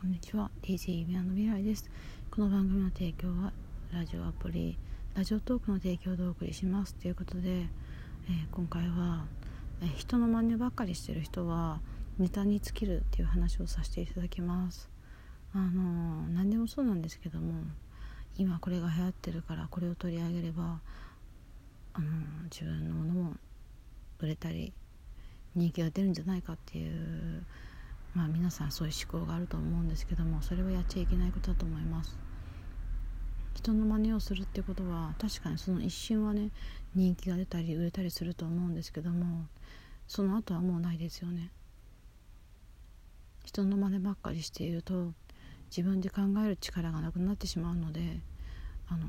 こんにちは。DJ 夢の未来です。この番組の提供はラジオアプリラジオトークの提供でお送りします。ということで、えー、今回は、えー、人の真似ばっかりしてる人はネタに尽きるっていう話をさせていただきます。あのー、何でもそうなんですけども今これが流行ってるからこれを取り上げればあの自分のものも売れたり人気が出るんじゃないかっていうまあ皆さんそういう思考があると思うんですけどもそれはやっちゃいけないことだと思います。人の真似をするってことは確かにその一瞬はね人気が出たり売れたりすると思うんですけどもその後はもうないですよね。人の真似ばっかりしていると自分で考える力がなくなってしまうのであの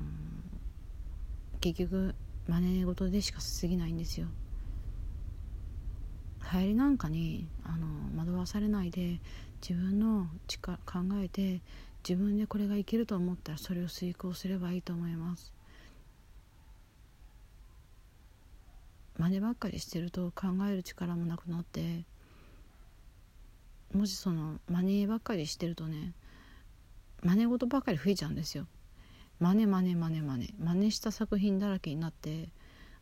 結局真似事でしか過ぎないんですよ。流行りなんかにあの惑わされないで自分の力考えて自分でこれがいけると思ったらそれを遂行すればいいと思います。真似ばっかりしてると考える力もなくなってもしその真似ばっかりしてるとね真似事ばっかり増えちゃうんですよ。真似真似真似真似。真似した作品だらけになって、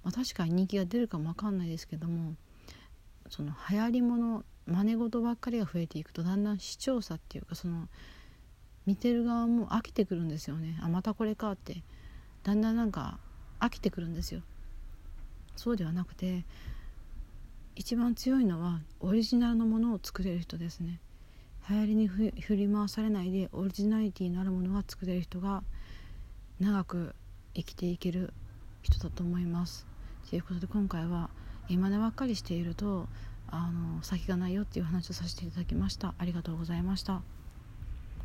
まあ、確かに人気が出るかも分かんないですけどもその流行りもの真似事ばっかりが増えていくとだんだん視聴者っていうかその見てる側も飽きてくるんですよね。あまたこれかって。だんだんなんか飽きてくるんですよ。そうではなくて一番強いのはオリジナルのものを作れる人ですね。流行りに振り回されないでオリジナリティのあるものが作れる人が長く生きていける人だと思います。ということで今回は今でばっかりしているとあの先がないよっていう話をさせていただきました。ありがとうございました。